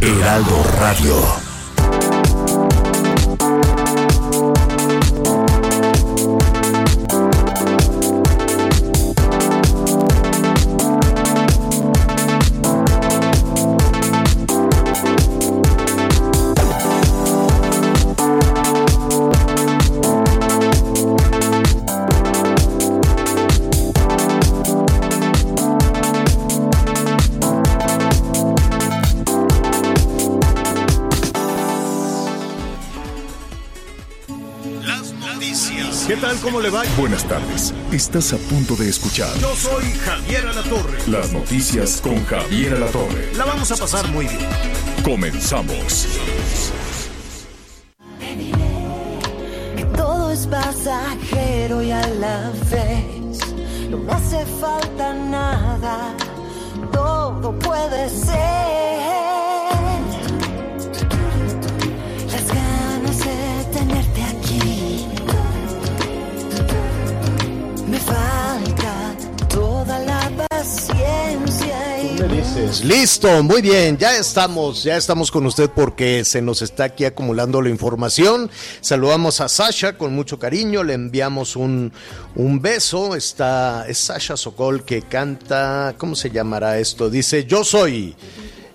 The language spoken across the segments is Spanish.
Heraldo Radio. Tal? ¿Cómo le va? Buenas tardes. Estás a punto de escuchar Yo soy Javier Alatorre. las noticias con Javier Alatorre. La vamos a pasar muy bien. Comenzamos. que todo es pasajero y a la vez no me hace falta nada, todo puede ser. Listo, muy bien, ya estamos, ya estamos con usted porque se nos está aquí acumulando la información. Saludamos a Sasha con mucho cariño, le enviamos un, un beso. Está, es Sasha Sokol que canta, ¿cómo se llamará esto? Dice, yo soy.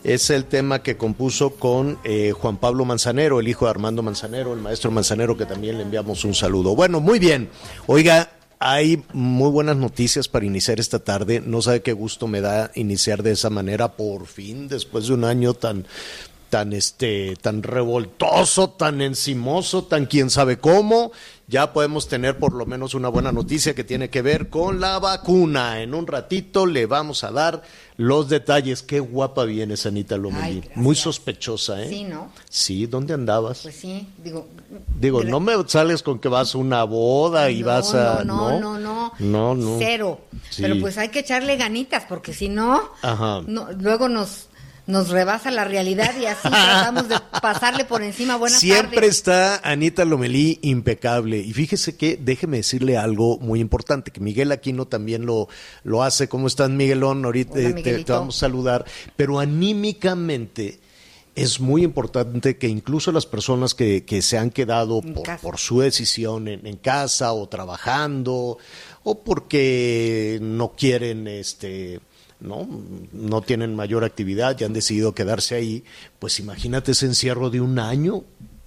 Es el tema que compuso con eh, Juan Pablo Manzanero, el hijo de Armando Manzanero, el maestro Manzanero, que también le enviamos un saludo. Bueno, muy bien. Oiga, hay muy buenas noticias para iniciar esta tarde. No sabe qué gusto me da iniciar de esa manera, por fin, después de un año tan tan este tan revoltoso, tan encimoso, tan quién sabe cómo, ya podemos tener por lo menos una buena noticia que tiene que ver con la vacuna. En un ratito le vamos a dar los detalles. Qué guapa vienes, Anita Ay, Lomelí. Muy sospechosa, ¿eh? Sí, ¿no? Sí, ¿dónde andabas? Pues sí, digo. Digo, no me sales con que vas a una boda y no, vas a. No, no, no, no. No, no. Cero. Sí. Pero pues hay que echarle ganitas, porque si no, Ajá. no luego nos, nos rebasa la realidad y así tratamos de pasarle por encima. Buenas Siempre tardes. está Anita Lomelí impecable. Y fíjese que, déjeme decirle algo muy importante, que Miguel Aquino también lo, lo hace. ¿Cómo estás, Miguelón? Ahorita Hola, eh, te, vamos a saludar. Pero anímicamente es muy importante que incluso las personas que, que se han quedado por, por su decisión en, en casa o trabajando o porque no quieren este no no tienen mayor actividad y han decidido quedarse ahí pues imagínate ese encierro de un año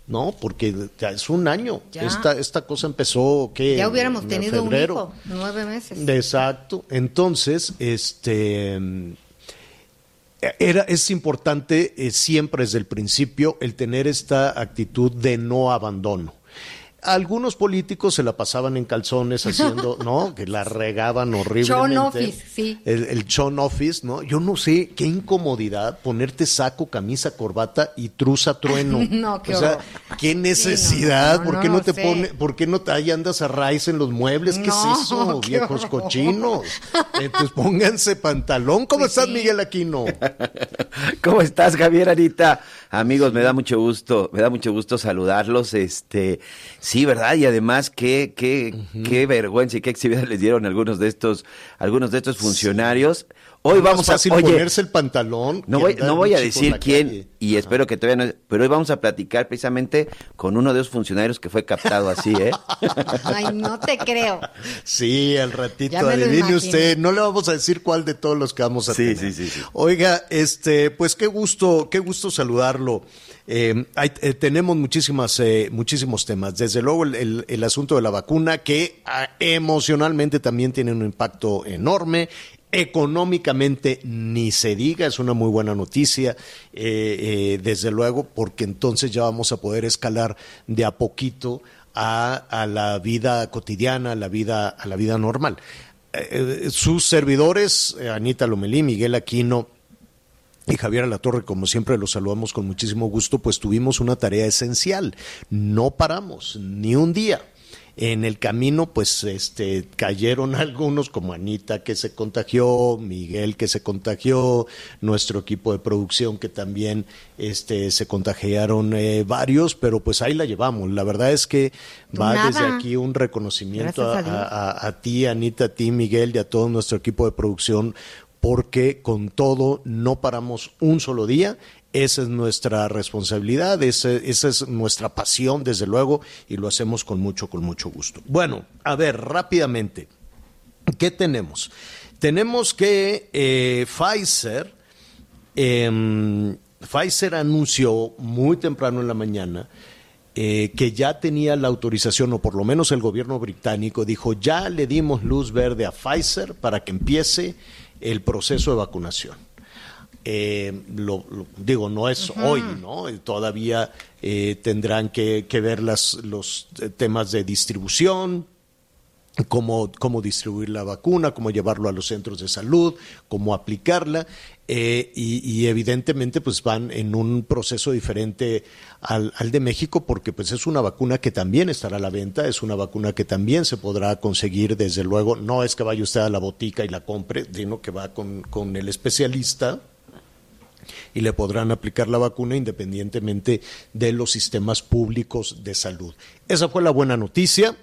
no porque ya es un año Ya. esta esta cosa empezó que Ya hubiéramos en tenido un hijo, nueve meses. Exacto. Entonces, este era, es importante eh, siempre desde el principio el tener esta actitud de no abandono. Algunos políticos se la pasaban en calzones haciendo, ¿no? Que la regaban horriblemente. Chon office, sí. El, el chon office, ¿no? Yo no sé qué incomodidad ponerte saco, camisa, corbata y truza trueno. No, qué o sea, horror. qué Sí, no, necesidad, no, ¿por no qué no, te sé. pone, por qué no te ahí andas a raíz en los muebles? ¿Qué No, es eso, qué viejos horror. cochinos? Entonces pónganse pantalón. ¿Cómo Pues estás, sí. Miguel Aquino? ¿Cómo estás, Javier Anita? Amigos, me da mucho gusto, me da mucho gusto saludarlos. Este, sí, ¿verdad? Y además, qué, qué, qué vergüenza y qué exhibición les dieron algunos de estos, algunos de estos funcionarios. Hoy Es vamos a, oye, ponerse el pantalón. no voy, andar no voy a decir quién calle. y espero que todavía no, pero hoy vamos a platicar precisamente con uno de esos funcionarios que fue captado así, ¿eh? Ay, no te creo. Sí, al ratito, adivine usted. No le vamos a decir cuál de todos los que vamos a Sí, tener. sí, sí, sí. Oiga, este, pues qué gusto, qué gusto saludarlo. Eh, eh, tenemos muchísimas, eh, muchísimos temas. Desde luego el, asunto de la vacuna, que ah, emocionalmente también tiene un impacto enorme. Económicamente ni se diga, es una muy buena noticia, desde luego, porque entonces ya vamos a poder escalar de a poquito a, a la vida cotidiana, a la vida, a la vida normal. Sus servidores, Anita Lomelí, Miguel Aquino, y Javier Alatorre, como siempre lo saludamos con muchísimo gusto, pues tuvimos una tarea esencial. No paramos ni un día. En el camino, pues, este, cayeron algunos, como Anita que se contagió, Miguel que se contagió, nuestro equipo de producción que también, este, se contagiaron eh, varios, pero pues ahí la llevamos. La verdad es que va Nada. desde aquí un reconocimiento a- a ti, Anita, a ti, Miguel, y a todo nuestro equipo de producción, porque con todo no paramos un solo día. Esa es nuestra responsabilidad, esa es nuestra pasión, desde luego, y lo hacemos con mucho, con mucho gusto. Bueno, a ver, rápidamente, ¿qué tenemos? Tenemos que eh, Pfizer, em, Pfizer anunció muy temprano en la mañana eh, que ya tenía la autorización, o por lo menos el gobierno británico dijo, ya le dimos luz verde a Pfizer para que empiece el proceso de vacunación. Eh, lo, lo- digo, no es hoy, ¿no? Todavía eh, tendrán que, que ver las, los eh, temas de distribución, cómo, cómo distribuir la vacuna, cómo llevarlo a los centros de salud, cómo aplicarla, eh, y, evidentemente pues van en un proceso diferente al, al de México porque pues es una vacuna que también estará a la venta, es una vacuna que también se podrá conseguir desde luego, no es que vaya usted a la botica y la compre, sino que va con, con el especialista y le podrán aplicar la vacuna independientemente de los sistemas públicos de salud. Esa fue la buena noticia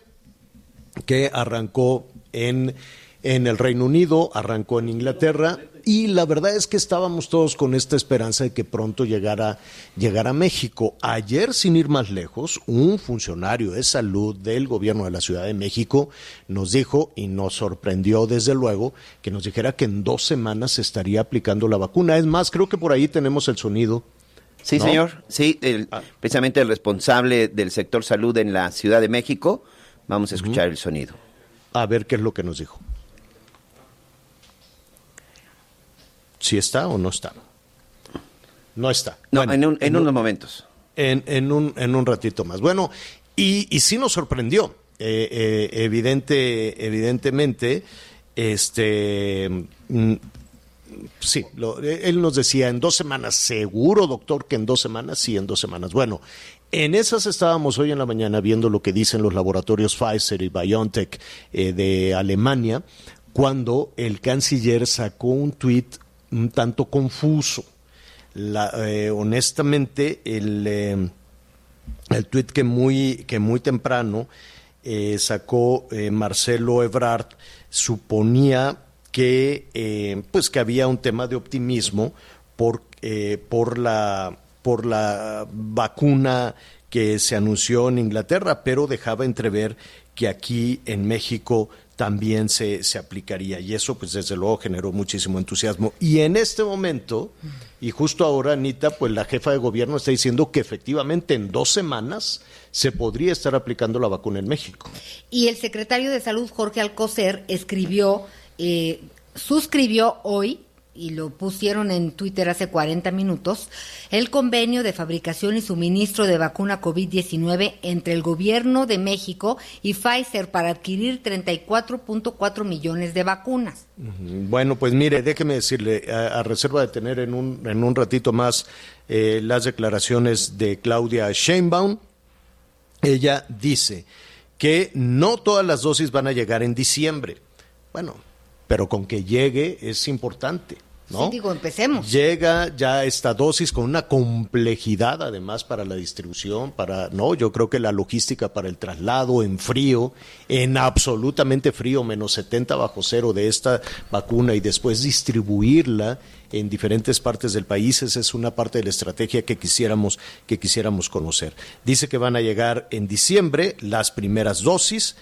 que arrancó en, en el Reino Unido, arrancó en Inglaterra y la verdad es que estábamos todos con esta esperanza de que pronto llegara, llegara a México. Ayer, sin ir más lejos, un funcionario de salud del gobierno de la Ciudad de México nos dijo y nos sorprendió desde luego que nos dijera que en dos semanas se estaría aplicando la vacuna. Es más, creo que por ahí tenemos el sonido. Sí, ¿No? señor. Sí, el- Ah. precisamente el responsable del sector salud en la Ciudad de México. Vamos a escuchar el sonido. A ver qué es lo que nos dijo. ¿Si está o no está? No está. No, Bueno, en, un- en un- unos momentos. en, en un, en un ratito más. Bueno, y, y sí nos sorprendió. Eh, eh, evidente, evidentemente, este. mm, Sí, lo- él nos decía en dos semanas, seguro doctor que en dos semanas, sí, en dos semanas. Bueno, en esas estábamos hoy en la mañana viendo lo que dicen los laboratorios Pfizer y BioNTech eh, de Alemania, cuando el canciller sacó un tuit un tanto confuso. La, eh, honestamente, el, eh, el tuit que muy, que muy temprano eh, sacó Marcelo Ebrard suponía que pues que había un tema de optimismo por, por la por la vacuna que se anunció en Inglaterra, pero dejaba entrever que aquí en México también se, se aplicaría. Y eso, pues desde luego, generó muchísimo entusiasmo. Y en este momento, y justo ahora, Anita, pues la jefa de gobierno está diciendo que efectivamente en dos semanas se podría estar aplicando la vacuna en México. Y el secretario de Salud, Jorge Alcocer, escribió, eh, suscribió hoy, y lo pusieron en Twitter hace 40 minutos, el convenio de fabricación y suministro de vacuna COVID-19 entre el gobierno de México y Pfizer para adquirir 34.4 millones de vacunas. Bueno, pues mire, déjeme decirle, a, reserva de tener en un, en un ratito más eh, las declaraciones de Claudia Sheinbaum, ella dice que no todas las dosis van a llegar en diciembre. Bueno, pero con que llegue es importante. ¿No? Sí, digo, empecemos. Llega ya esta dosis con una complejidad además para la distribución, para, no, yo creo que la logística para el traslado en frío, en absolutamente frío, menos 70 bajo cero de esta vacuna y después distribuirla en diferentes partes del país, esa es una parte de la estrategia que quisiéramos, que quisiéramos conocer. Dice que van a llegar en diciembre las primeras dosis,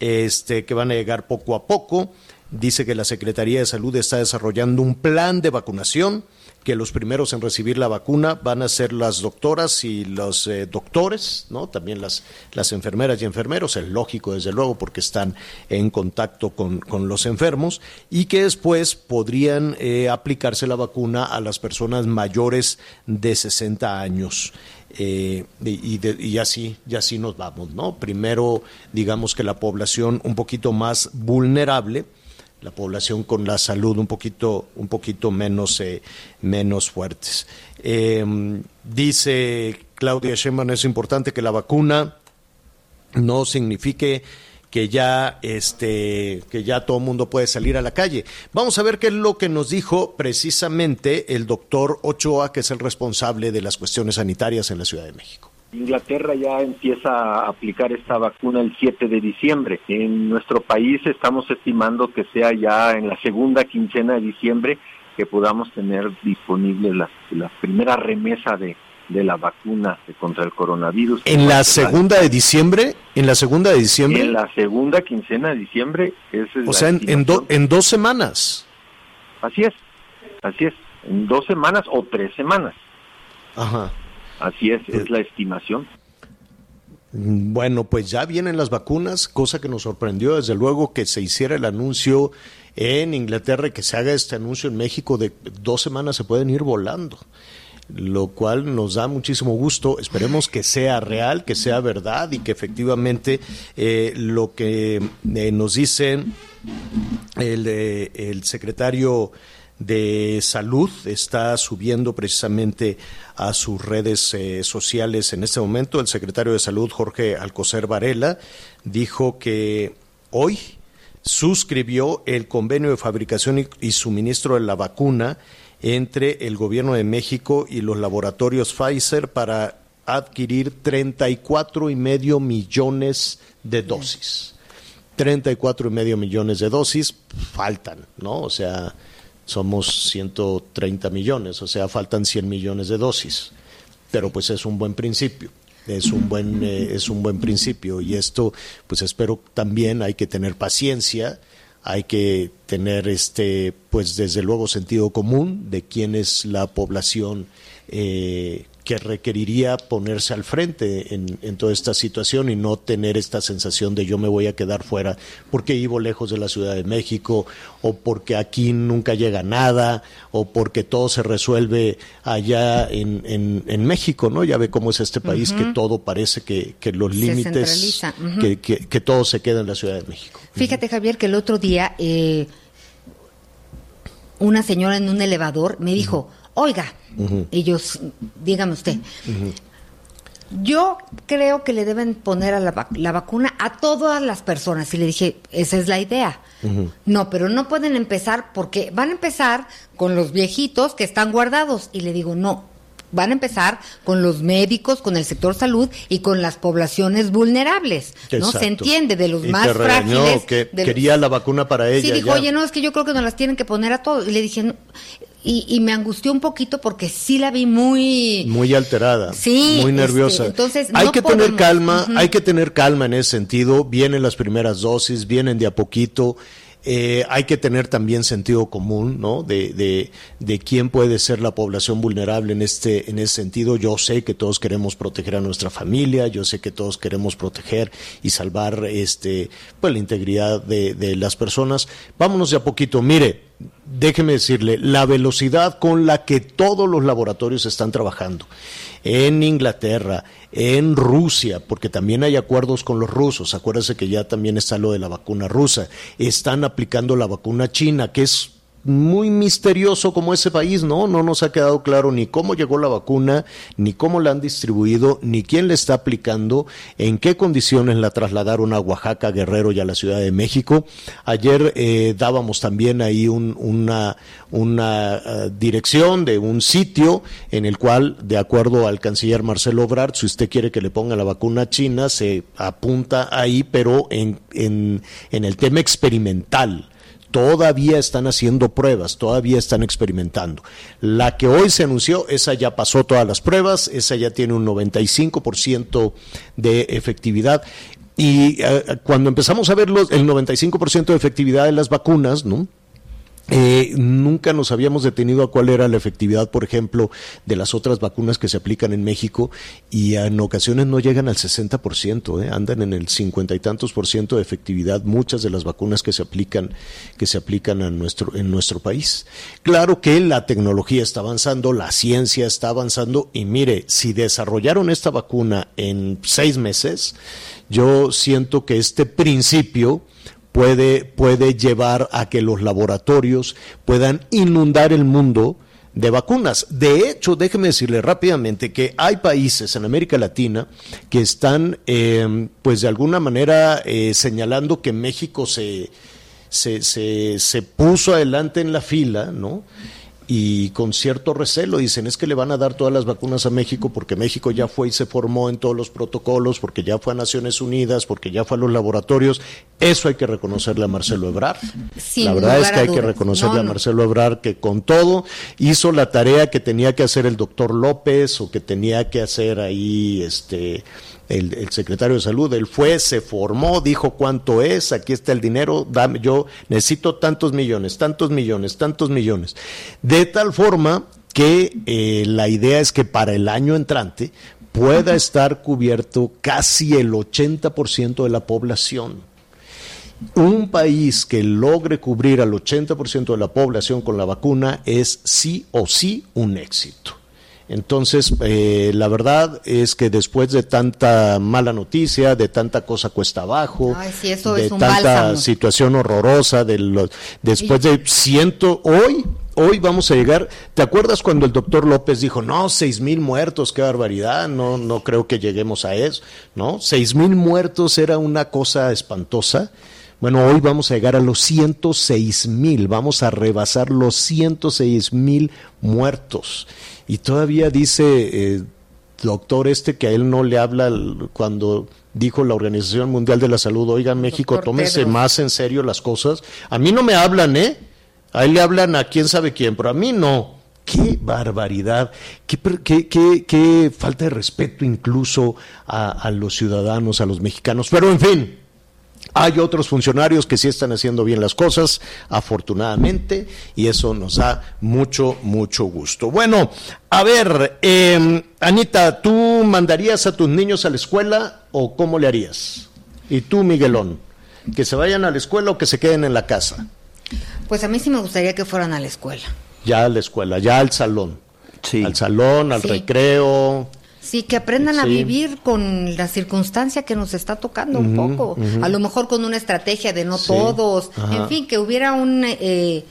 este, que van a llegar poco a poco. Dice que la Secretaría de Salud está desarrollando un plan de vacunación, que los primeros en recibir la vacuna van a ser las doctoras y los eh, doctores, ¿no? También las, las enfermeras y enfermeros, es lógico desde luego porque están en contacto con, con los enfermos, y que después podrían eh, aplicarse la vacuna a las personas mayores de 60 años. Eh, y, de- y así, y así nos vamos, ¿no? Primero, digamos que la población un poquito más vulnerable, la población con la salud un poquito, un poquito menos, eh, menos fuertes. Eh, dice Claudia Sheinbaum, es importante que la vacuna no signifique que ya este que ya todo el mundo puede salir a la calle. Vamos a ver qué es lo que nos dijo precisamente el doctor Ochoa, que es el responsable de las cuestiones sanitarias en la Ciudad de México. Inglaterra ya empieza a aplicar esta vacuna el 7 de diciembre. En nuestro país estamos estimando que sea ya en la segunda quincena de diciembre que podamos tener disponible la, la primera remesa de, de la vacuna contra el coronavirus. En la segunda de diciembre, en la segunda de diciembre. En la segunda quincena de diciembre. Esa es o sea, en, en, do- en dos semanas. Así es, así es. En dos semanas o tres semanas. Ajá. Así es, es la estimación. Bueno, pues ya vienen las vacunas, cosa que nos sorprendió desde luego que se hiciera el anuncio en Inglaterra y que se haga este anuncio en México de dos semanas se pueden ir volando, lo cual nos da muchísimo gusto. Esperemos que sea real, que sea verdad y que efectivamente eh, lo que eh, nos dicen el secretario de salud está subiendo precisamente a sus redes eh, sociales en este momento. El secretario de salud, Jorge Alcocer Varela, dijo que hoy suscribió el convenio de fabricación y, suministro de la vacuna entre el gobierno de México y los laboratorios Pfizer para adquirir 34 y medio millones de dosis. 34 y medio millones de dosis faltan, ¿no? O sea, somos 130 millones, o sea, faltan 100 millones de dosis. Pero pues es un buen principio. Es un buen eh, es un buen principio y esto pues espero también hay que tener paciencia, hay que tener este pues desde luego sentido común de quién es la población eh, que requeriría ponerse al frente en, en, toda esta situación y no tener esta sensación de yo me voy a quedar fuera porque vivo lejos de la Ciudad de México o porque aquí nunca llega nada o porque todo se resuelve allá en, en, en México, ¿no? Ya ve cómo es este país uh -huh. que todo parece que, que los Se límites, que, que todo se queda en la Ciudad de México. Fíjate, Javier, que el otro día eh, una señora en un elevador me dijo, oiga, ellos, dígame usted, yo creo que le deben poner a la, vac- la vacuna a todas las personas. Y le dije, esa es la idea. No, pero no pueden empezar porque van a empezar con los viejitos que están guardados. Y le digo, no, van a empezar con los médicos, con el sector salud y con las poblaciones vulnerables. ¿no? Exacto. Se entiende, de los Y más te regañó frágiles. que de los- quería la vacuna para ella. Sí, dijo, ya. oye, no, es que yo creo que nos las tienen que poner a todos. Y le dije, no. y, y me angustió un poquito porque sí la vi muy... muy alterada, Sí, muy este, nerviosa. entonces, hay no que tener calma, hay que tener calma en ese sentido. Vienen las primeras dosis, vienen de a poquito. Eh, hay que tener también sentido común, ¿no? De, de, de quién puede ser la población vulnerable en este, en ese sentido. Yo sé que todos queremos proteger a nuestra familia, yo sé que todos queremos proteger y salvar este, pues la integridad de, de las personas. Vámonos de a poquito. Mire, déjeme decirle, la velocidad con la que todos los laboratorios están trabajando en Inglaterra, en Rusia, porque también hay acuerdos con los rusos, acuérdese que ya también está lo de la vacuna rusa, están aplicando la vacuna china, que es muy misterioso como ese país, ¿no? No nos ha quedado claro ni cómo llegó la vacuna, ni cómo la han distribuido, ni quién la está aplicando, en qué condiciones la trasladaron a Oaxaca, Guerrero y a la Ciudad de México. Ayer eh, dábamos también ahí un- una, una eh, dirección de un sitio en el cual, de acuerdo al canciller Marcelo Obrard, si usted quiere que le ponga la vacuna china, se apunta ahí, pero en, en, en el tema experimental todavía están haciendo pruebas, todavía están experimentando. La que hoy se anunció, esa ya pasó todas las pruebas, esa ya tiene un 95% de efectividad. Y eh, cuando empezamos a ver los, el 95% de efectividad de las vacunas, ¿no? Eh, nunca nos habíamos detenido a cuál era la efectividad, por ejemplo, de las otras vacunas que se aplican en México y en ocasiones no llegan al 60%, ¿eh? andan en el cincuenta y tantos por ciento de efectividad muchas de las vacunas que se aplican que se aplican en nuestro país. Claro que la tecnología está avanzando, la ciencia está avanzando y mire, si desarrollaron esta vacuna en seis meses, yo siento que este principio puede, puede llevar a que los laboratorios puedan inundar el mundo de vacunas. De hecho, déjeme decirle rápidamente que hay países en América Latina que están, eh, pues de alguna manera, eh, señalando que México se, se, se, se puso adelante en la fila, ¿no? Y con cierto recelo dicen es que le van a dar todas las vacunas a México porque México ya fue y se formó en todos los protocolos, porque ya fue a Naciones Unidas, porque ya fue a los laboratorios. Eso hay que reconocerle a Marcelo Ebrard. Sin la verdad es que hay que reconocerle No, a. Marcelo Ebrard que con todo hizo la tarea que tenía que hacer el doctor López o que tenía que hacer ahí este el, el secretario de salud, él fue, se formó, dijo cuánto es, aquí está el dinero, dame, yo necesito tantos millones, tantos millones, tantos millones. De tal forma que eh, la idea es que para el año entrante pueda estar cubierto casi el 80% de la población un país que logre cubrir al 80% de la población con la vacuna es sí o sí un éxito. Entonces, eh, la verdad es que después de tanta mala noticia, de tanta cosa cuesta abajo, Ay, sí, eso de tanta bálsamo. situación horrorosa, de los, después de ciento, hoy, hoy vamos a llegar, ¿te acuerdas cuando el doctor López dijo, no, seis mil muertos, qué barbaridad, no, no creo que lleguemos a eso, ¿no? Seis mil muertos era una cosa espantosa. Bueno, hoy vamos a llegar a los 106 mil, vamos a rebasar los 106 mil muertos. Y todavía dice, eh, doctor, este que a él no le habla cuando dijo la Organización Mundial de la Salud, oiga México, Doctor tómese más en serio las cosas. A mí no me hablan, ¿eh? A él le hablan a quién sabe quién, pero a mí no. Qué barbaridad, qué, qué- qué- qué falta de respeto incluso a, a los ciudadanos, a los mexicanos. Pero en fin, hay otros funcionarios que sí están haciendo bien las cosas, afortunadamente, y eso nos da mucho, mucho gusto. Bueno, a ver, eh, Anita, ¿tú mandarías a tus niños a la escuela o cómo le harías? Y tú, Miguelón, que se vayan a la escuela o que se queden en la casa. Pues a mí sí me gustaría que fueran a la escuela. Ya a la escuela, ya al salón. Sí. Al salón, al Sí. recreo. Sí, que aprendan a vivir con la circunstancia que nos está tocando un poco. A lo mejor con una estrategia de no Sí. todos. Ajá. En fin, que hubiera un eh,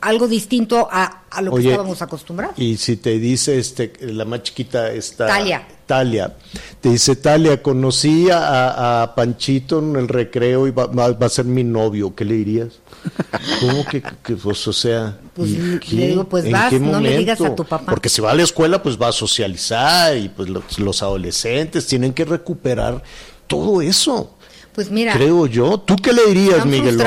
algo distinto a, a lo que estábamos acostumbrados. Y si te dice este, la más chiquita está Talia. Talia. Te dice Talia, conocí a, a Panchito en el recreo y va, va- va a ser mi novio. ¿Qué le dirías? ¿Cómo que, que, pues, o sea? Pues, ¿y le qué? digo, pues, ¿En vas, qué no le digas a momento? tu papá. Porque si va a la escuela, pues va a socializar y pues los, los adolescentes tienen que recuperar todo eso. Pues mira, Creo yo. ¿Tú qué le dirías, Miguel?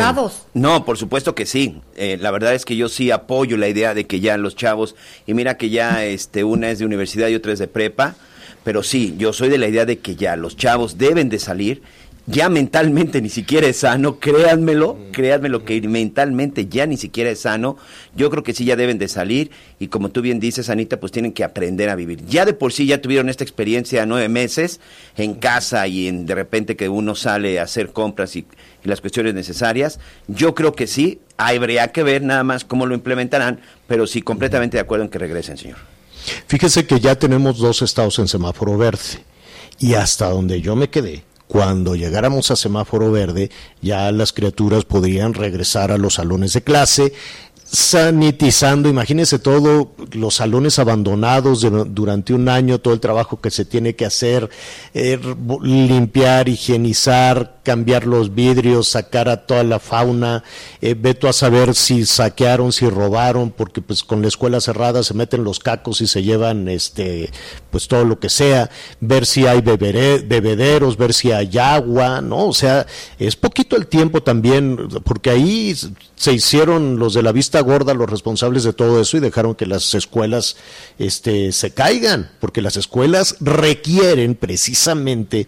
No, por supuesto que sí. Eh, la verdad es que yo sí apoyo la idea de que ya los chavos, y mira que ya este, una es de universidad y otra es de prepa, pero sí, yo soy de la idea de que ya los chavos deben de salir. Ya mentalmente ni siquiera es sano, créanmelo, créanmelo que mentalmente ya ni siquiera es sano. Yo creo que sí ya deben de salir y como tú bien dices, Anita, pues tienen que aprender a vivir. Ya de por sí ya tuvieron esta experiencia nueve meses en casa y en de repente que uno sale a hacer compras y, y las cuestiones necesarias. Yo creo que sí, habría que ver nada más cómo lo implementarán, pero sí completamente de acuerdo en que regresen, señor. Fíjese que ya tenemos dos estados en semáforo verde y hasta donde yo me quedé, cuando llegáramos a semáforo verde, ya las criaturas podrían regresar a los salones de clase sanitizando, imagínese todo, los salones abandonados durante un año, todo el trabajo que se tiene que hacer, eh, limpiar, higienizar, cambiar los vidrios, sacar a toda la fauna, eh, veto a saber si saquearon, si robaron, porque pues con la escuela cerrada se meten los cacos y se llevan este pues todo lo que sea, ver si hay bebederos, ver si hay agua, ¿no? O sea, es poquito el tiempo también, porque ahí se hicieron los de la vista gorda los responsables de todo eso y dejaron que las escuelas este se caigan, porque las escuelas requieren precisamente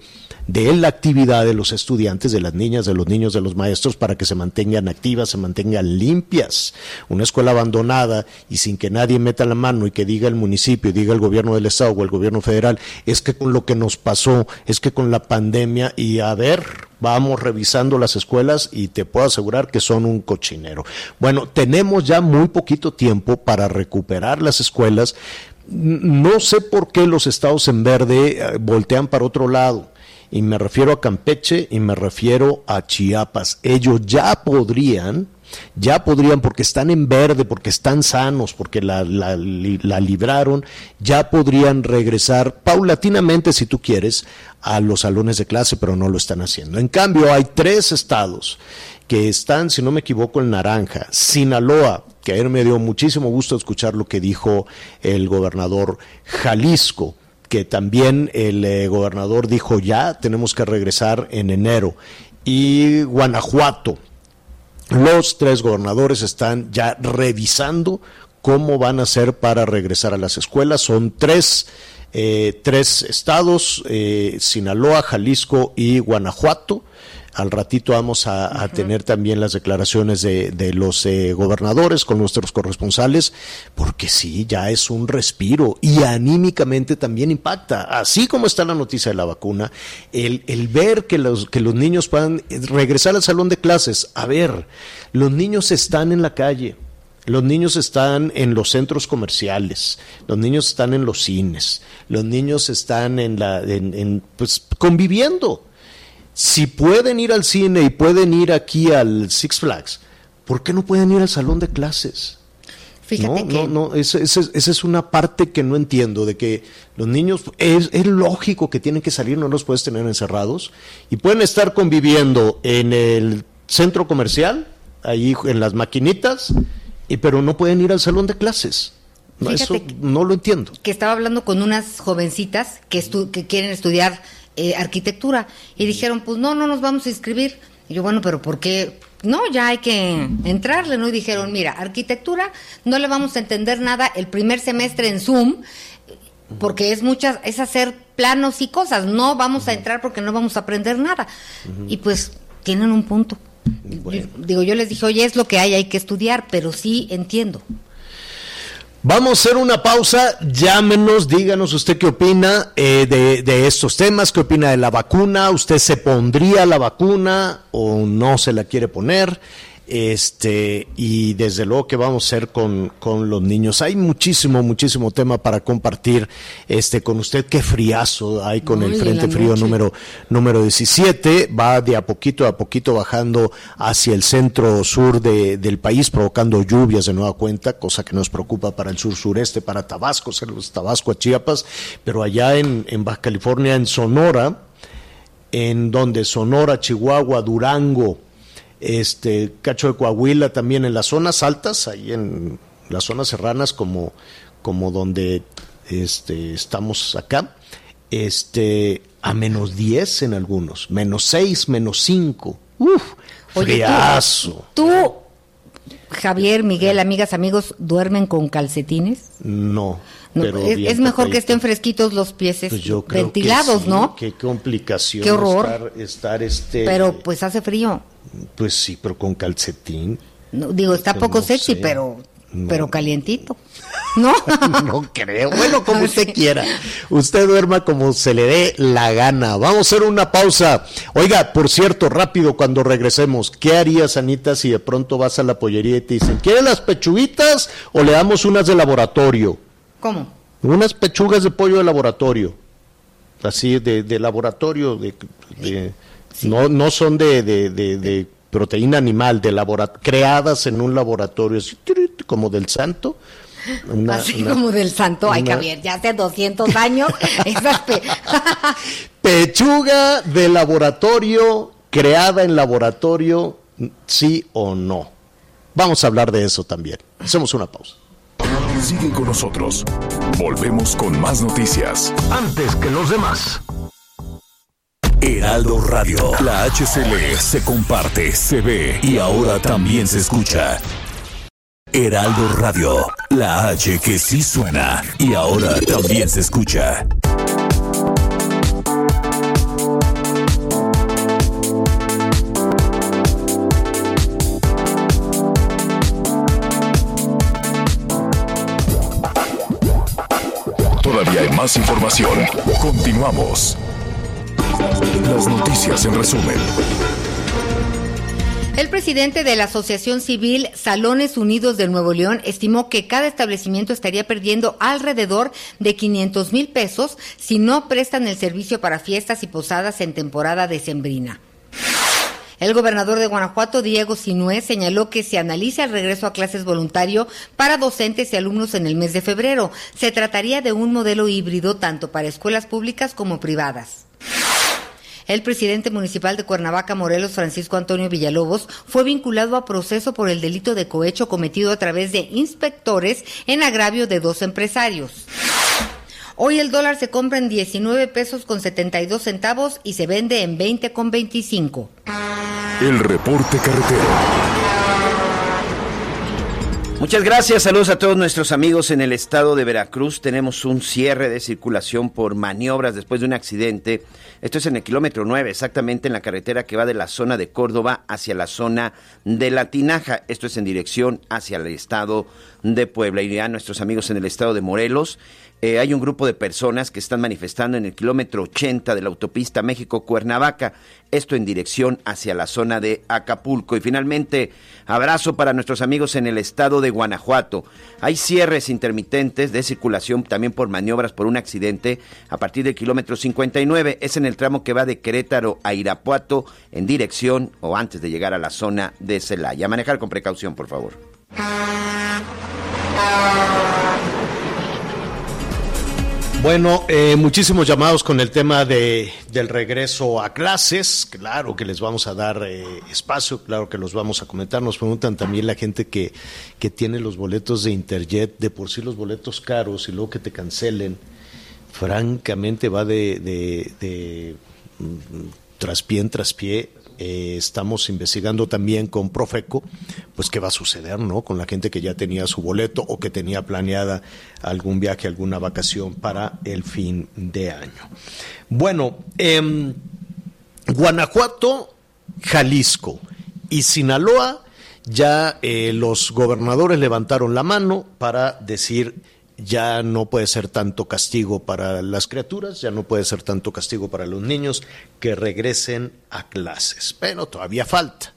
de la actividad de los estudiantes, de las niñas, de los niños, de los maestros, para que se mantengan activas, se mantengan limpias. Una escuela abandonada y sin que nadie meta la mano y que diga el municipio, diga el gobierno del estado o el gobierno federal, es que con lo que nos pasó, es que con la pandemia y a ver, vamos revisando las escuelas y te puedo asegurar que son un cochinero. Bueno, tenemos ya muy poquito tiempo para recuperar las escuelas. No sé por qué los estados en verde eh, voltean para otro lado y me refiero a Campeche y me refiero a Chiapas. Ellos ya podrían, ya podrían, porque están en verde, porque están sanos, porque la, la, la libraron, ya podrían regresar paulatinamente, si tú quieres, a los salones de clase, pero no lo están haciendo. En cambio, hay tres estados que están, si no me equivoco, en naranja. Sinaloa, que ayer me dio muchísimo gusto escuchar lo que dijo el gobernador Jalisco que también el eh, gobernador dijo ya tenemos que regresar en enero. Y Guanajuato, los tres gobernadores están ya revisando cómo van a hacer para regresar a las escuelas. Son tres, eh, tres estados, eh, Sinaloa, Jalisco y Guanajuato. Al ratito vamos a, a tener también las declaraciones de, de los eh, gobernadores con nuestros corresponsales, porque sí, ya es un respiro y anímicamente también impacta. Así como está la noticia de la vacuna, el, el ver que los, que los niños puedan regresar al salón de clases, a ver, los niños están en la calle. Los niños están en los centros comerciales, los niños están en los cines, los niños están en la, en, en, pues, conviviendo si pueden ir al cine y pueden ir aquí al Six Flags, ¿por qué no pueden ir al salón de clases? Fíjate no, que... no, no, esa, esa, esa, es una parte que no entiendo, de que los niños, es, es, lógico que tienen que salir, no los puedes tener encerrados, y pueden estar conviviendo en el centro comercial, ahí en las maquinitas, y, pero no pueden ir al salón de clases. No, eso no lo entiendo. Que estaba hablando con unas jovencitas que, estu que quieren estudiar eh, arquitectura y dijeron, pues no, no nos vamos a inscribir. Y yo, bueno, pero ¿por qué? No, ya hay que entrarle, ¿no? Y dijeron, mira, arquitectura no le vamos a entender nada el primer semestre en Zoom, porque es muchas, es hacer planos y cosas, no vamos a entrar porque no vamos a aprender nada. Uh -huh. Y pues tienen un punto. Bueno. Digo, yo les dije, oye, es lo que hay, hay que estudiar, pero sí entiendo. Vamos a hacer una pausa, llámenos, díganos usted qué opina eh, de, de, estos temas, qué opina de la vacuna, usted se pondría la vacuna o no se la quiere poner, este, y desde luego que vamos a hacer con, con los niños. Hay muchísimo, muchísimo tema para compartir este, con usted, qué friazo hay con el Frente Frío número, número 17, va de a poquito a poquito bajando hacia el centro sur de, del país, provocando lluvias de nueva cuenta, cosa que nos preocupa para el sur sureste, para Tabasco, Tabasco a Chiapas, pero allá en, en Baja California, en Sonora, en donde Sonora, Chihuahua, Durango, este Cacho de Coahuila también en las zonas altas, ahí en las zonas serranas como, como donde este, estamos acá, este, a menos 10 en algunos, menos 6, menos 5. Uf, friazo. ¿Tú, tú, Javier, Miguel, amigas, amigos, duermen con calcetines? No. No, es, es, mejor que estén fresquitos los pies pues ventilados, sí, ¿no? Qué complicación. Qué horror. Estar, estar este. Pero pues hace frío. Pues sí, pero con calcetín. No, digo, está Pues poco no sexy, sé. pero No. pero calientito. ¿No? no creo. Bueno, como usted quiera. Usted duerma como se le dé la gana. Vamos a hacer una pausa. Oiga, por cierto, rápido cuando regresemos, ¿qué harías, Anita, si de pronto vas a la pollería y te dicen, ¿quiere las pechuguitas o le damos unas de laboratorio? ¿Cómo? Unas pechugas de pollo de laboratorio. Así, de, de laboratorio, de, de- no, no son de, de, proteína animal, de creadas en un laboratorio, así, como del santo. Una- Así una- como del santo. Ay, una- Javier, ya hace 200 años. esas pe- Pechuga de laboratorio, creada en laboratorio, sí o no. Vamos a hablar de eso también. Hacemos una pausa. Sigue con nosotros. Volvemos con más noticias. Antes que los demás. Heraldo Radio. La HCL se comparte, se ve y ahora también se escucha. Heraldo Radio. La H que sí suena y ahora también se escucha. Todavía hay más información. Continuamos. Las noticias en resumen. El presidente de la Asociación Civil Salones Unidos del Nuevo León estimó que cada establecimiento estaría perdiendo alrededor de 500 mil pesos si no prestan el servicio para fiestas y posadas en temporada decembrina. El gobernador de Guanajuato, Diego Sinué, señaló que se analiza el regreso a clases voluntario para docentes y alumnos en el mes de febrero. Se trataría de un modelo híbrido tanto para escuelas públicas como privadas. El presidente municipal de Cuernavaca, Morelos, Francisco Antonio Villalobos, fue vinculado a proceso por el delito de cohecho cometido a través de inspectores en agravio de dos empresarios. Hoy el dólar se compra en 19 pesos con 72 centavos y se vende en 20 con 25. El reporte carretero. Muchas gracias, saludos a todos nuestros amigos en el estado de Veracruz. Tenemos un cierre de circulación por maniobras después de un accidente. Esto es en el kilómetro 9, exactamente en la carretera que va de la zona de Córdoba hacia la zona de La Tinaja. Esto es en dirección hacia el estado de Puebla. Y ya nuestros amigos en el estado de Morelos eh, hay un grupo de personas que están manifestando en el kilómetro 80 de la autopista México-Cuernavaca, esto en dirección hacia la zona de Acapulco. Y finalmente, abrazo para nuestros amigos en el estado de Guanajuato. Hay cierres intermitentes de circulación también por maniobras por un accidente a partir del kilómetro 59. Es en el tramo que va de Querétaro a Irapuato en dirección o antes de llegar a la zona de Celaya. Manejar con precaución, por favor. Bueno, eh, muchísimos llamados con el tema de, del regreso a clases. Claro que les vamos a dar eh, espacio, claro que los vamos a comentar. Nos preguntan también la gente que, que tiene los boletos de Interjet, de por sí los boletos caros y luego que te cancelen. Francamente va de, de, de mm, traspié en traspié eh, estamos investigando también con Profeco, pues qué va a suceder, ¿no? Con la gente que ya tenía su boleto o que tenía planeada algún viaje, alguna vacación para el fin de año. Bueno, eh, Guanajuato, Jalisco y Sinaloa, ya eh, los gobernadores levantaron la mano para decir ya no puede ser tanto castigo para las criaturas, ya no puede ser tanto castigo para los niños que regresen a clases. Pero todavía falta.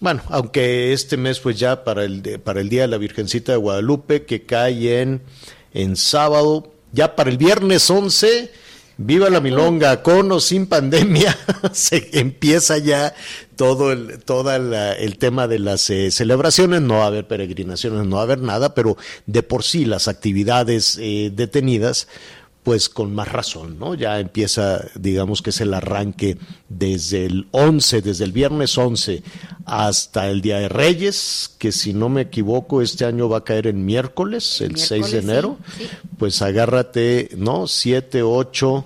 Bueno, aunque este mes pues ya para el, para el Día de la Virgencita de Guadalupe, que cae en, en sábado, ya para el viernes 11, viva la milonga, con o sin pandemia, se empieza ya todo el, todo el, tema de las eh, celebraciones, no va a haber peregrinaciones, no va a haber nada, pero de por sí las actividades eh, detenidas, pues con más razón, ¿no? Ya empieza, digamos que es el arranque desde el 11, desde el viernes 11 hasta el Día de Reyes, que si no me equivoco este año va a caer en miércoles, el, 6 de enero, pues agárrate, ¿no? 7, 8,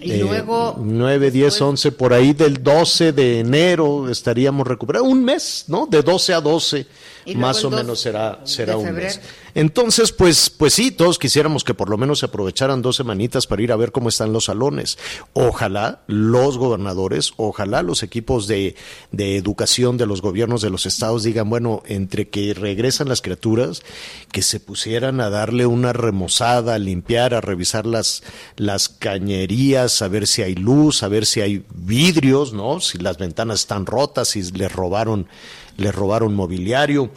y luego... 9, 10, 11, por ahí del 12 de enero estaríamos recuperando. Un mes, ¿no? De 12 a 12, más o menos será, será un mes. Entonces, pues, pues sí, todos quisiéramos que por lo menos se aprovecharan dos semanitas para ir a ver cómo están los salones. Ojalá los gobernadores, ojalá los equipos de, de educación de los gobiernos de los estados digan, bueno, entre que regresan las criaturas, que se pusieran a darle una remozada, a limpiar, a revisar las, las cañerías, a ver si hay luz, a ver si hay vidrios, ¿no? Si las ventanas están rotas, si les robaron, les robaron mobiliario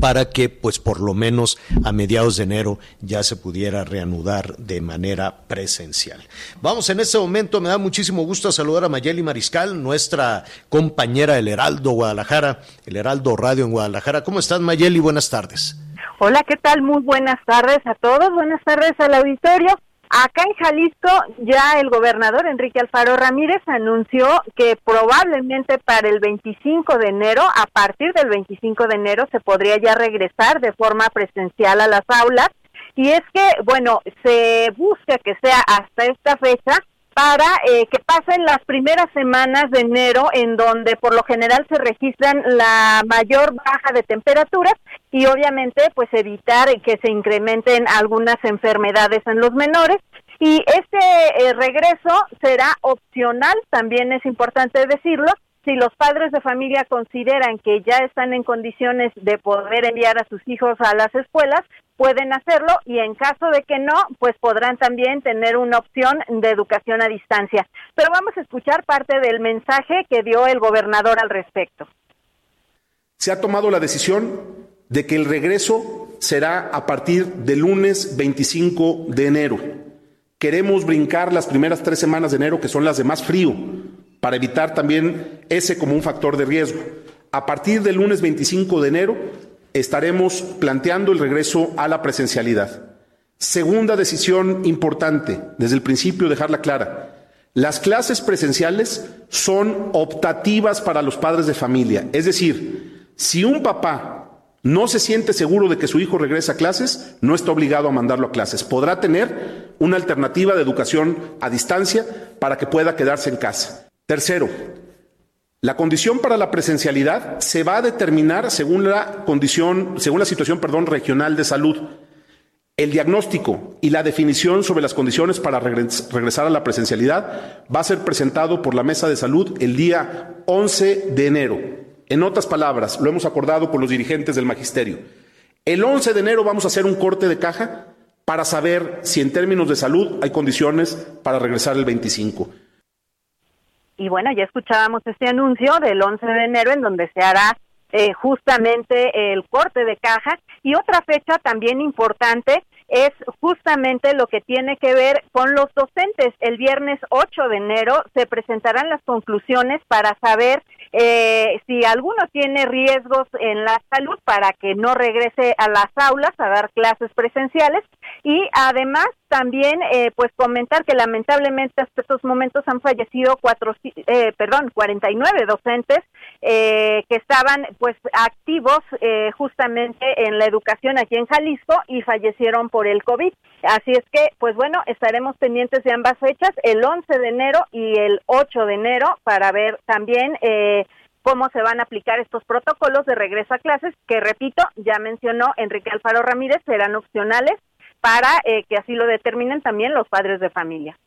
para que pues por lo menos a mediados de enero ya se pudiera reanudar de manera presencial. Vamos en este momento, me da muchísimo gusto saludar a Mayeli Mariscal, nuestra compañera del Heraldo Guadalajara, el Heraldo Radio en Guadalajara. ¿Cómo estás Mayeli? Buenas tardes. Hola, ¿qué tal? Muy buenas tardes a todos, buenas tardes al auditorio. Acá en Jalisco ya el gobernador Enrique Alfaro Ramírez anunció que probablemente para el 25 de enero, a partir del 25 de enero, se podría ya regresar de forma presencial a las aulas. Y es que, bueno, se busca que sea hasta esta fecha para eh, que pasen las primeras semanas de enero en donde por lo general se registran la mayor baja de temperaturas y obviamente pues evitar que se incrementen algunas enfermedades en los menores. Y este eh, regreso será opcional, también es importante decirlo, si los padres de familia consideran que ya están en condiciones de poder enviar a sus hijos a las escuelas, pueden hacerlo y en caso de que no, pues podrán también tener una opción de educación a distancia. Pero vamos a escuchar parte del mensaje que dio el gobernador al respecto. Se ha tomado la decisión de que el regreso será a partir del lunes 25 de enero. Queremos brincar las primeras tres semanas de enero, que son las de más frío, para evitar también ese como un factor de riesgo. A partir del lunes 25 de enero estaremos planteando el regreso a la presencialidad. Segunda decisión importante, desde el principio dejarla clara. Las clases presenciales son optativas para los padres de familia. Es decir, si un papá no se siente seguro de que su hijo regrese a clases, no está obligado a mandarlo a clases. Podrá tener una alternativa de educación a distancia para que pueda quedarse en casa. Tercero, la condición para la presencialidad se va a determinar según la condición, según la situación, perdón, regional de salud. El diagnóstico y la definición sobre las condiciones para regresar a la presencialidad va a ser presentado por la Mesa de Salud el día 11 de enero. En otras palabras, lo hemos acordado con los dirigentes del magisterio. El 11 de enero vamos a hacer un corte de caja para saber si en términos de salud hay condiciones para regresar el 25. Y bueno, ya escuchábamos este anuncio del 11 de enero en donde se hará eh, justamente el corte de caja. Y otra fecha también importante es justamente lo que tiene que ver con los docentes. El viernes 8 de enero se presentarán las conclusiones para saber eh, si alguno tiene riesgos en la salud para que no regrese a las aulas a dar clases presenciales. Y además también eh, pues comentar que lamentablemente hasta estos momentos han fallecido cuatro eh, perdón 49 docentes eh, que estaban pues activos eh, justamente en la educación aquí en Jalisco y fallecieron por el COVID. Así es que pues bueno estaremos pendientes de ambas fechas el 11 de enero y el 8 de enero para ver también eh, cómo se van a aplicar estos protocolos de regreso a clases, que repito, ya mencionó Enrique Alfaro Ramírez, serán opcionales para eh, que así lo determinen también los padres de familia.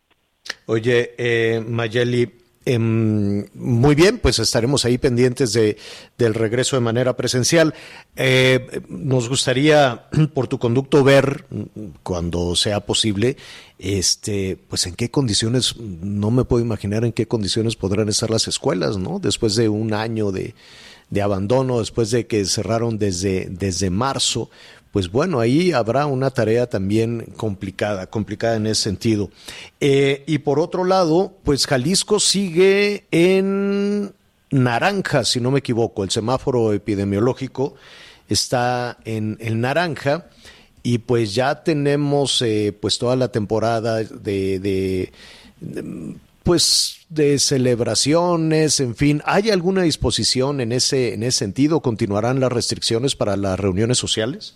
Oye, eh, Mayeli, Em, muy bien, pues estaremos ahí pendientes de, del regreso de manera presencial. Eh, nos gustaría, por tu conducto, ver, cuando sea posible, este, pues en qué condiciones, no me puedo imaginar en qué condiciones podrán estar las escuelas, ¿no? Después de un año de, de abandono, después de que cerraron desde, desde marzo, pues bueno, ahí habrá una tarea también complicada, complicada en ese sentido. Eh, y por otro lado, pues Jalisco sigue en naranja, si no me equivoco, el semáforo epidemiológico está en, naranja y pues ya tenemos eh, pues toda la temporada de, de, de, pues de celebraciones, en fin, ¿hay alguna disposición en ese en ese sentido? ¿Continuarán las restricciones para las reuniones sociales?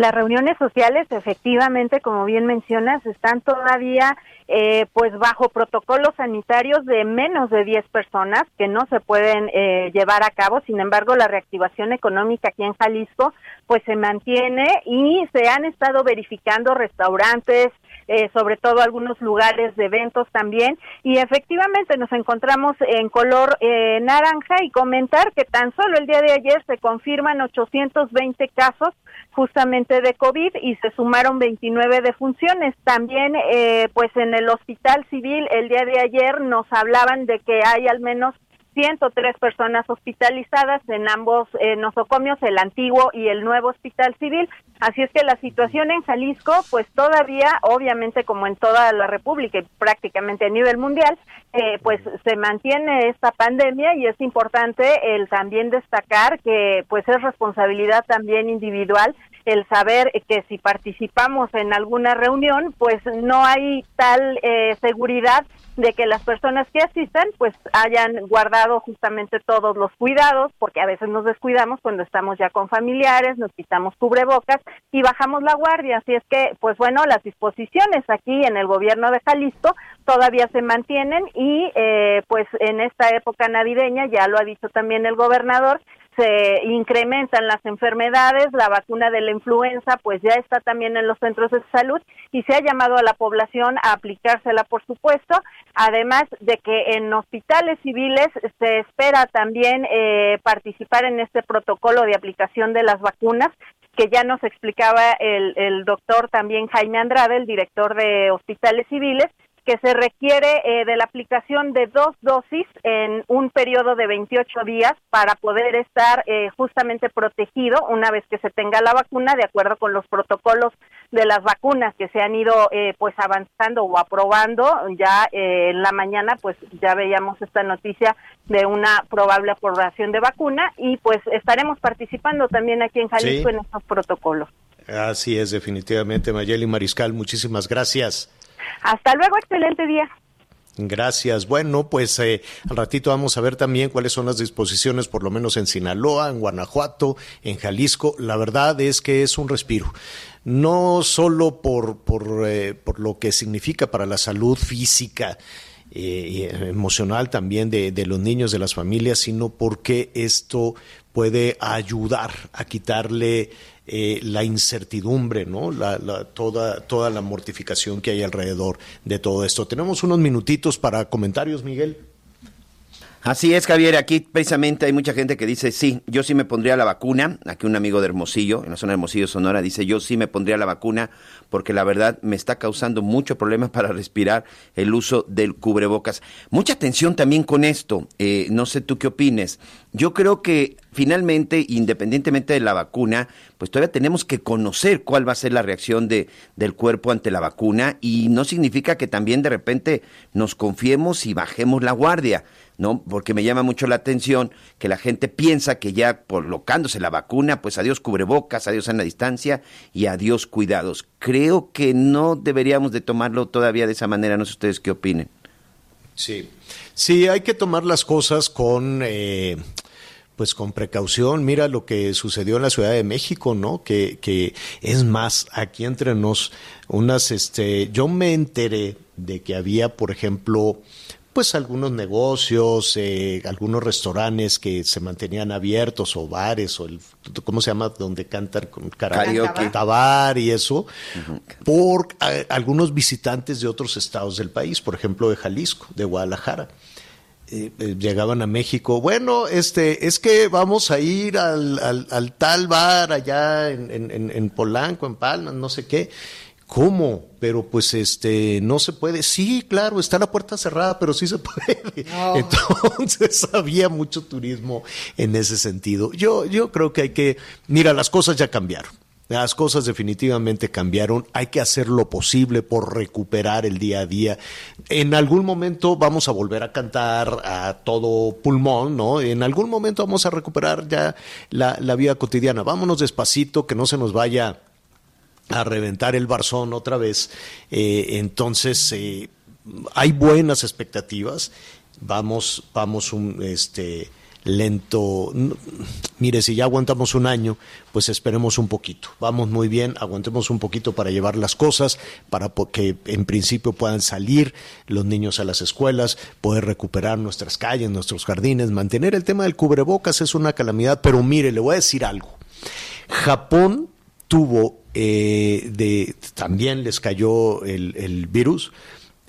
Las reuniones sociales, efectivamente, como bien mencionas, están todavía eh, pues bajo protocolos sanitarios de menos de 10 personas que no se pueden eh, llevar a cabo. Sin embargo, la reactivación económica aquí en Jalisco pues se mantiene y se han estado verificando restaurantes, eh, sobre todo algunos lugares de eventos también. Y efectivamente nos encontramos en color eh, naranja y comentar que tan solo el día de ayer se confirman 820 casos justamente de COVID y se sumaron 29 defunciones. También, eh, pues en el Hospital Civil el día de ayer nos hablaban de que hay al menos 103 personas hospitalizadas en ambos eh, nosocomios, el antiguo y el nuevo hospital civil. Así es que la situación en Jalisco, pues todavía, obviamente como en toda la República y prácticamente a nivel mundial, eh, pues se mantiene esta pandemia y es importante el también destacar que pues es responsabilidad también individual el saber que si participamos en alguna reunión, pues no hay tal eh, seguridad de que las personas que asistan pues hayan guardado justamente todos los cuidados, porque a veces nos descuidamos cuando estamos ya con familiares, nos quitamos cubrebocas y bajamos la guardia. Así es que, pues bueno, las disposiciones aquí en el gobierno de Jalisco todavía se mantienen y eh, pues en esta época navideña, ya lo ha dicho también el gobernador, se incrementan las enfermedades, la vacuna de la influenza pues ya está también en los centros de salud y se ha llamado a la población a aplicársela por supuesto, además de que en hospitales civiles se espera también eh, participar en este protocolo de aplicación de las vacunas que ya nos explicaba el, el doctor también Jaime Andrade, el director de hospitales civiles, que se requiere eh, de la aplicación de dos dosis en un periodo de 28 días para poder estar eh, justamente protegido una vez que se tenga la vacuna, de acuerdo con los protocolos de las vacunas que se han ido eh, pues avanzando o aprobando. Ya eh, en la mañana pues ya veíamos esta noticia de una probable aprobación de vacuna y pues estaremos participando también aquí en Jalisco Sí. en estos protocolos. Así es, definitivamente, Mayeli Mariscal, muchísimas gracias. Hasta luego, excelente día. Gracias. Bueno, pues eh, al ratito vamos a ver también cuáles son las disposiciones, por lo menos en Sinaloa, en Guanajuato, en Jalisco. La verdad es que es un respiro. No solo por, por, eh, por lo que significa para la salud física, eh, y emocional también de, de los niños, de las familias, sino porque esto puede ayudar a quitarle eh, la incertidumbre, ¿no? La, la- toda, toda la mortificación que hay alrededor de todo esto. Tenemos unos minutitos para comentarios, Miguel. Así es, Javier. Aquí precisamente hay mucha gente que dice, sí, yo sí me pondría la vacuna. Aquí un amigo de Hermosillo, en la zona de Hermosillo, Sonora, dice, yo sí me pondría la vacuna porque la verdad me está causando mucho problema para respirar el uso del cubrebocas. Mucha atención también con esto. Eh, no sé tú qué opines. Yo creo que finalmente, independientemente de la vacuna, pues todavía tenemos que conocer cuál va a ser la reacción de, del cuerpo ante la vacuna y no significa que también de repente nos confiemos y bajemos la guardia. ¿No? Porque me llama mucho la atención que la gente piensa que ya colocándose la vacuna, pues adiós cubrebocas, adiós en la distancia y adiós cuidados. Creo que no deberíamos de tomarlo todavía de esa manera, no sé ustedes qué opinen. Sí, sí, hay que tomar las cosas con, eh, pues con precaución. Mira lo que sucedió en la Ciudad de México, ¿no? Que, que es más, aquí entre nos, unas, este, yo me enteré de que había, por ejemplo, pues algunos negocios, eh, algunos restaurantes que se mantenían abiertos o bares o el, ¿cómo se llama? Donde cantan con karaoke, tabar y eso, por algunos visitantes de otros estados del país, por ejemplo de Jalisco, de Guadalajara. Eh, eh, llegaban a México, bueno, este, es que vamos a ir al, al- al tal bar allá en- en Polanco, en Palmas, no sé qué. ¿Cómo? Pero pues este no se puede. Sí, claro, está la puerta cerrada, pero sí se puede. Entonces había mucho turismo en ese sentido. Yo, yo creo que hay que, mira, las cosas ya cambiaron. Las cosas definitivamente cambiaron. Hay que hacer lo posible por recuperar el día a día. En algún momento vamos a volver a cantar a todo pulmón, ¿no? En algún momento vamos a recuperar ya la, la vida cotidiana. Vámonos despacito, que no se nos vaya a reventar el barzón otra vez. Eh, entonces, eh, hay buenas expectativas. Vamos, vamos un este lento. Mire, si ya aguantamos un año, pues esperemos un poquito. Vamos muy bien, aguantemos un poquito para llevar las cosas, para que en principio puedan salir los niños a las escuelas, poder recuperar nuestras calles, nuestros jardines, mantener el tema del cubrebocas es una calamidad, pero mire, le voy a decir algo. Japón tuvo eh, de también les cayó el, el virus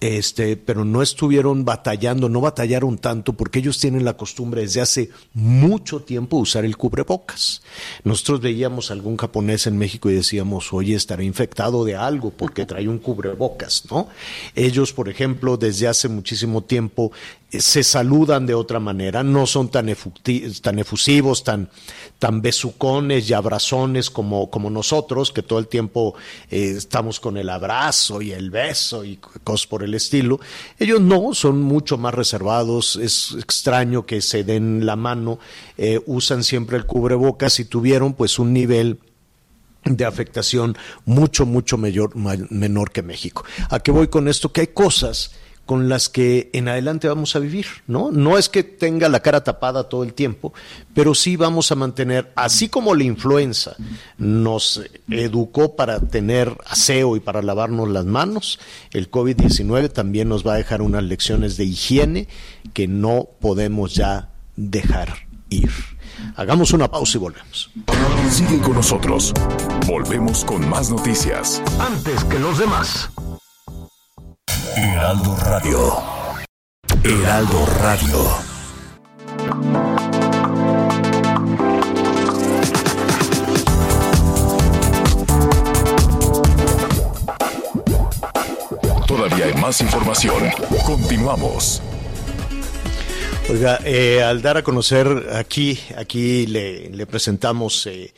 este, pero no estuvieron batallando, no batallaron tanto porque ellos tienen la costumbre desde hace mucho tiempo usar el cubrebocas. Nosotros veíamos a algún japonés en México y decíamos, oye, estará infectado de algo porque trae un cubrebocas, ¿no? Ellos, por ejemplo, desde hace muchísimo tiempo se saludan de otra manera, no son tan, efusivos, tan, besucones y abrazones como, nosotros, que todo el tiempo eh, estamos con el abrazo y el beso y cosas por el estilo. Ellos no, son mucho más reservados, es extraño que se den la mano, eh, usan siempre el cubrebocas y tuvieron pues un nivel de afectación mucho, mucho mayor, ma- menor que México. ¿A qué voy con esto? Que hay cosas con las que en adelante vamos a vivir, ¿no? No es que tenga la cara tapada todo el tiempo, pero sí vamos a mantener, así como la influenza nos educó para tener aseo y para lavarnos las manos, el COVID-19 también nos va a dejar unas lecciones de higiene que no podemos ya dejar ir. Hagamos una pausa y volvemos. Sigue con nosotros. Volvemos con más noticias. Antes que los demás. Heraldo Radio. Heraldo Radio. Todavía de más información. Continuamos. Oiga, eh, al dar a conocer aquí, aquí le, le presentamos eh,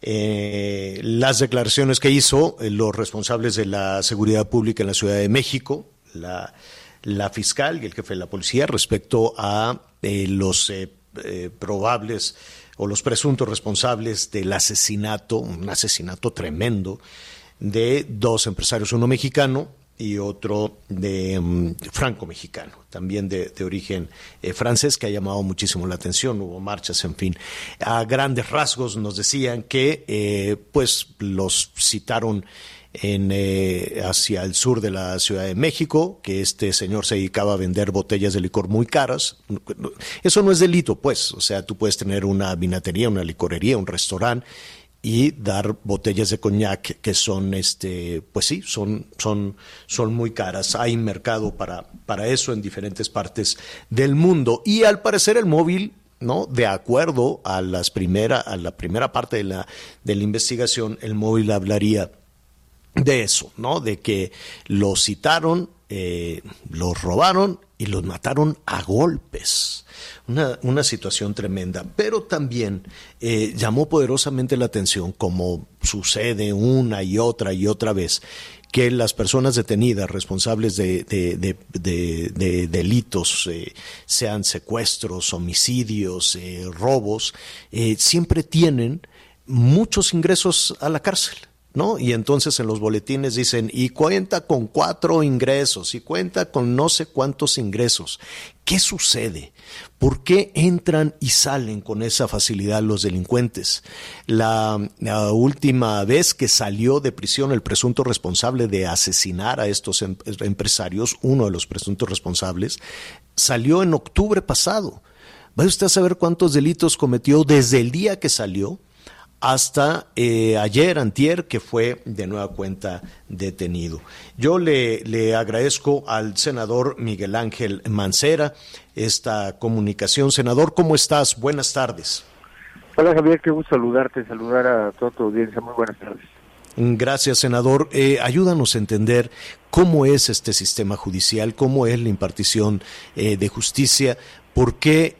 eh, las declaraciones que hizo eh, los responsables de la seguridad pública en la Ciudad de México, la, la fiscal y el jefe de la policía respecto a eh, los probables o los presuntos responsables del asesinato, un asesinato tremendo de dos empresarios, uno mexicano y otro de mm, franco-mexicano, también de, de origen eh, francés, que ha llamado muchísimo la atención, hubo marchas, en fin. A grandes rasgos nos decían que eh, pues los citaron en, eh, hacia el sur de la Ciudad de México, que este señor se dedicaba a vender botellas de licor muy caras. Eso no es delito, pues, o sea, tú puedes tener una vinatería, una licorería, un restaurante y dar botellas de coñac que son este pues sí son son son muy caras. Hay mercado para para eso en diferentes partes del mundo. Y al parecer el móvil no de acuerdo a las primera a la primera parte de la de la investigación el móvil hablaría de eso no de que los citaron eh, los robaron y los mataron a golpes. Una, una situación tremenda, pero también eh, llamó poderosamente la atención, como sucede una y otra y otra vez, que las personas detenidas responsables de, de, de, de, de delitos, eh, sean secuestros, homicidios, eh, robos, eh, siempre tienen muchos ingresos a la cárcel. ¿No? Y entonces en los boletines dicen, y cuenta con cuatro ingresos, y cuenta con no sé cuántos ingresos. ¿Qué sucede? ¿Por qué entran y salen con esa facilidad los delincuentes? La, última vez que salió de prisión el presunto responsable de asesinar a estos em empresarios, uno de los presuntos responsables, salió en octubre pasado. ¿Va usted a saber cuántos delitos cometió desde el día que salió? Hasta eh, ayer, antier, que fue de nueva cuenta detenido. Yo le, le, agradezco al senador Miguel Ángel Mancera esta comunicación. Senador, ¿cómo estás? Buenas tardes. Hola Javier, qué gusto saludarte, saludar a toda tu audiencia. Muy buenas tardes. Gracias, senador. Eh, ayúdanos a entender cómo es este sistema judicial, cómo es la impartición eh, de justicia, por qué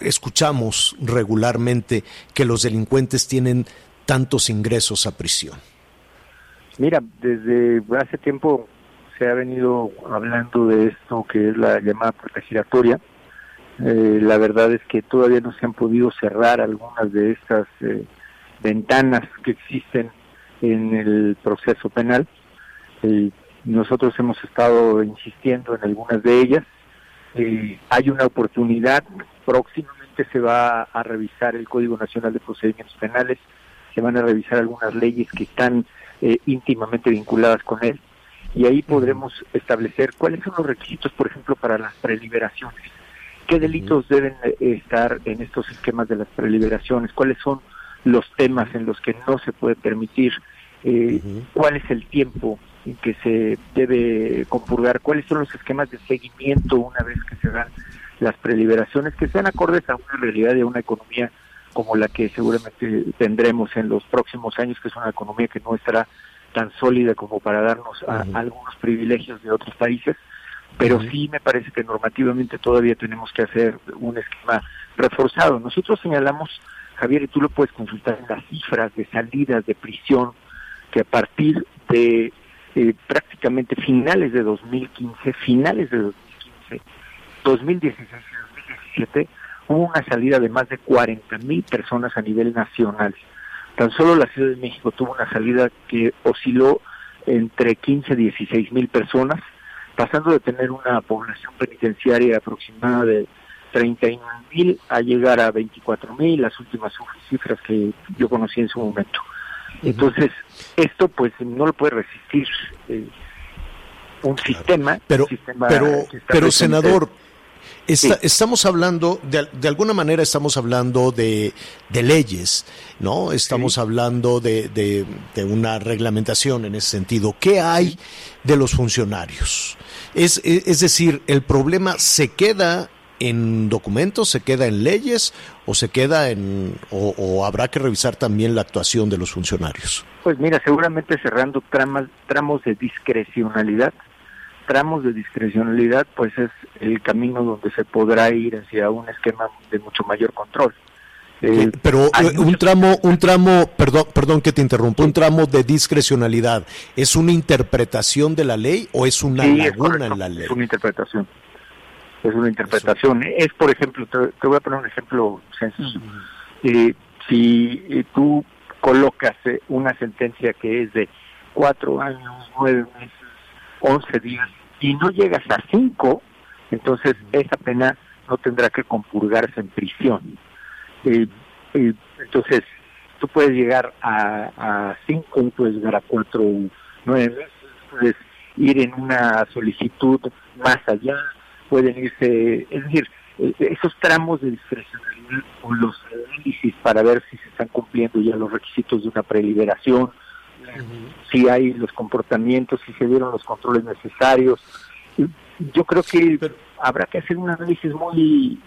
escuchamos regularmente que los delincuentes tienen tantos ingresos a prisión? Mira, desde hace tiempo se ha venido hablando de esto que es la llamada puerta giratoria. Eh, la verdad es que todavía no se han podido cerrar algunas de estas eh, ventanas que existen en el proceso penal. Eh, nosotros hemos estado insistiendo en algunas de ellas. hay una oportunidad próximamente se va a revisar el Código Nacional de Procedimientos Penales, se van a revisar algunas leyes que están eh, íntimamente vinculadas con él. Y ahí podremos establecer cuáles son los requisitos, por ejemplo, para las preliberaciones, qué delitos deben eh, estar en estos esquemas de las preliberaciones, cuáles son los temas en los que no se puede permitir, eh, cuál es el tiempo en que se debe compurgar, cuáles son los esquemas de seguimiento una vez que se dan las preliberaciones que sean acordes a una realidad de una economía como la que seguramente tendremos en los próximos años, que es una economía que no estará tan sólida como para darnos a, algunos privilegios de otros países, pero sí me parece que normativamente todavía tenemos que hacer un esquema reforzado. Nosotros señalamos, Javier, y tú lo puedes consultar en las cifras de salidas de prisión, que a partir de eh, prácticamente finales de 2015, finales de 2015, 2016 y 2017 hubo una salida de más de 40 mil personas a nivel nacional. Tan solo la Ciudad de México tuvo una salida que osciló entre 15 y 16 mil personas, pasando de tener una población penitenciaria aproximada de 31 mil a llegar a 24 mil, las últimas cifras que yo conocí en su momento. Entonces, esto pues no lo puede resistir eh, un sistema. Pero, un sistema pero, pero senador, Está, sí. Estamos hablando, de, de, alguna manera estamos hablando de, de leyes, ¿no? Estamos sí. hablando de, de, de, una reglamentación en ese sentido. ¿Qué hay de los funcionarios? Es, es decir, el problema se queda en documentos, se queda en leyes o se queda en o, o habrá que revisar también la actuación de los funcionarios? Pues mira, seguramente cerrando tramas, tramos de discrecionalidad, tramos de discrecionalidad, pues es el camino donde se podrá ir hacia un esquema de mucho mayor control. Eh, Pero eh, un tramo, un tramo, perdón, perdón que te interrumpa, un tramo de discrecionalidad, ¿es una interpretación de la ley o es una Sí, laguna en la ley? Es una interpretación. Es una interpretación. Es, por ejemplo, te, te voy a poner un ejemplo sencillo. Eh, si eh, tú colocas eh, una sentencia que es de cuatro años, nueve meses, once días, y no llegas a cinco, entonces esa pena no tendrá que compurgarse en prisión. Eh, eh, entonces, tú puedes llegar a, a cinco, y puedes llegar a cuatro, nueve meses, puedes ir en una solicitud más allá, pueden irse, es decir, eh, esos tramos de discrecionalidad o los análisis para ver si se están cumpliendo ya los requisitos de una preliberación, si hay los comportamientos, si se dieron los controles necesarios. Yo creo que habrá que hacer un análisis muy,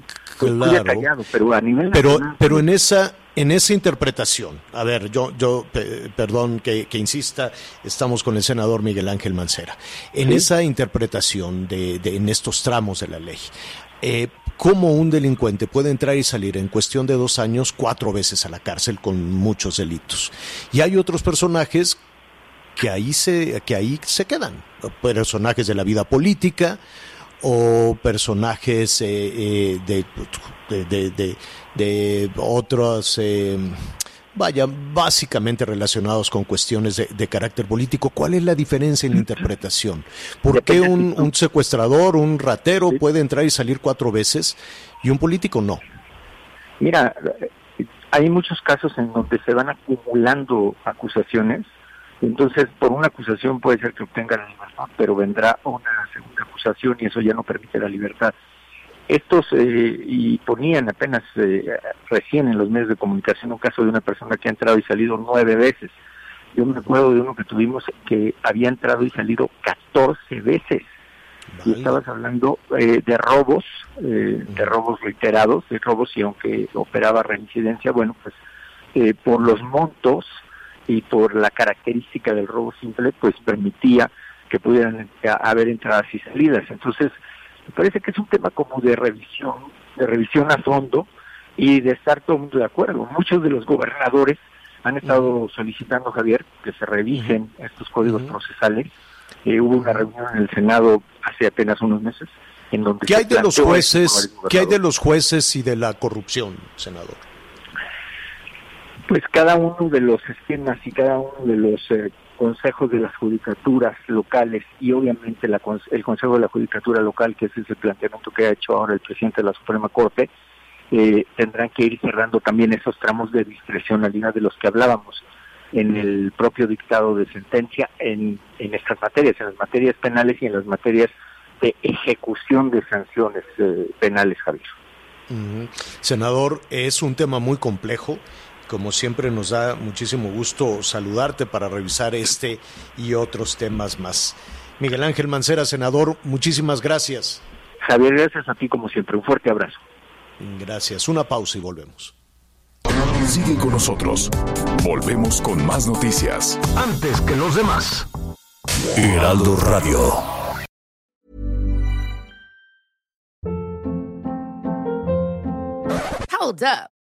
muy Claro. detallado, pero a nivel Pero, nacional, pero en esa, en esa interpretación, a ver, yo, yo, pe- perdón que, que insista, estamos con el senador Miguel Ángel Mancera. En Sí. esa interpretación de, de- en estos tramos de la ley, eh, ¿cómo un delincuente puede entrar y salir en cuestión de dos años cuatro veces a la cárcel con muchos delitos? Y hay otros personajes que ahí se, que ahí se quedan, personajes de la vida política o personajes eh, eh, de, de, de, de- otros, eh, vaya, básicamente relacionados con cuestiones de, de carácter político. ¿Cuál es la diferencia en la interpretación? ¿Por qué un, un secuestrador, un ratero puede entrar y salir cuatro veces y un político no? Mira, hay muchos casos en donde se van acumulando acusaciones. Entonces, por una acusación puede ser que obtenga la libertad, pero vendrá una segunda acusación y eso ya no permite la libertad. Estos, eh, y ponían apenas eh, recién en los medios de comunicación un caso de una persona que ha entrado y salido nueve veces. Yo me acuerdo de uno que tuvimos que había entrado y salido 14 veces. Y estabas hablando eh, de robos, eh, de robos reiterados, de robos y aunque operaba reincidencia, bueno, pues eh, por los montos y por la característica del robo simple, pues permitía que pudieran eh, haber entradas y salidas. Entonces, me parece que es un tema como de revisión, de revisión a fondo y de estar todo el mundo de acuerdo. Muchos de los gobernadores han estado solicitando, Javier, que se revisen estos códigos procesales. Eh, hubo una reunión en el Senado hace apenas unos meses en donde ¿Qué hay de los jueces? ¿Qué hay de los jueces y de la corrupción, senador? Pues cada uno de los esquemas y cada uno de los eh, consejos de las judicaturas locales y obviamente la el Consejo de la Judicatura Local, que ese es el planteamiento que ha hecho ahora el presidente de la Suprema Corte, eh, tendrán que ir cerrando también esos tramos de discrecionalidad de los que hablábamos en el propio dictado de sentencia en, en estas materias, en las materias penales y en las materias de ejecución de sanciones eh, penales, Javier. Senador, es un tema muy complejo. Como siempre nos da muchísimo gusto saludarte para revisar este y otros temas más. Miguel Ángel Mancera, senador, muchísimas gracias. Javier, gracias a ti como siempre. Un fuerte abrazo. Gracias. Una pausa y volvemos. Sigue con nosotros. Volvemos con más noticias. Antes que los demás. Heraldo Radio. Hold up.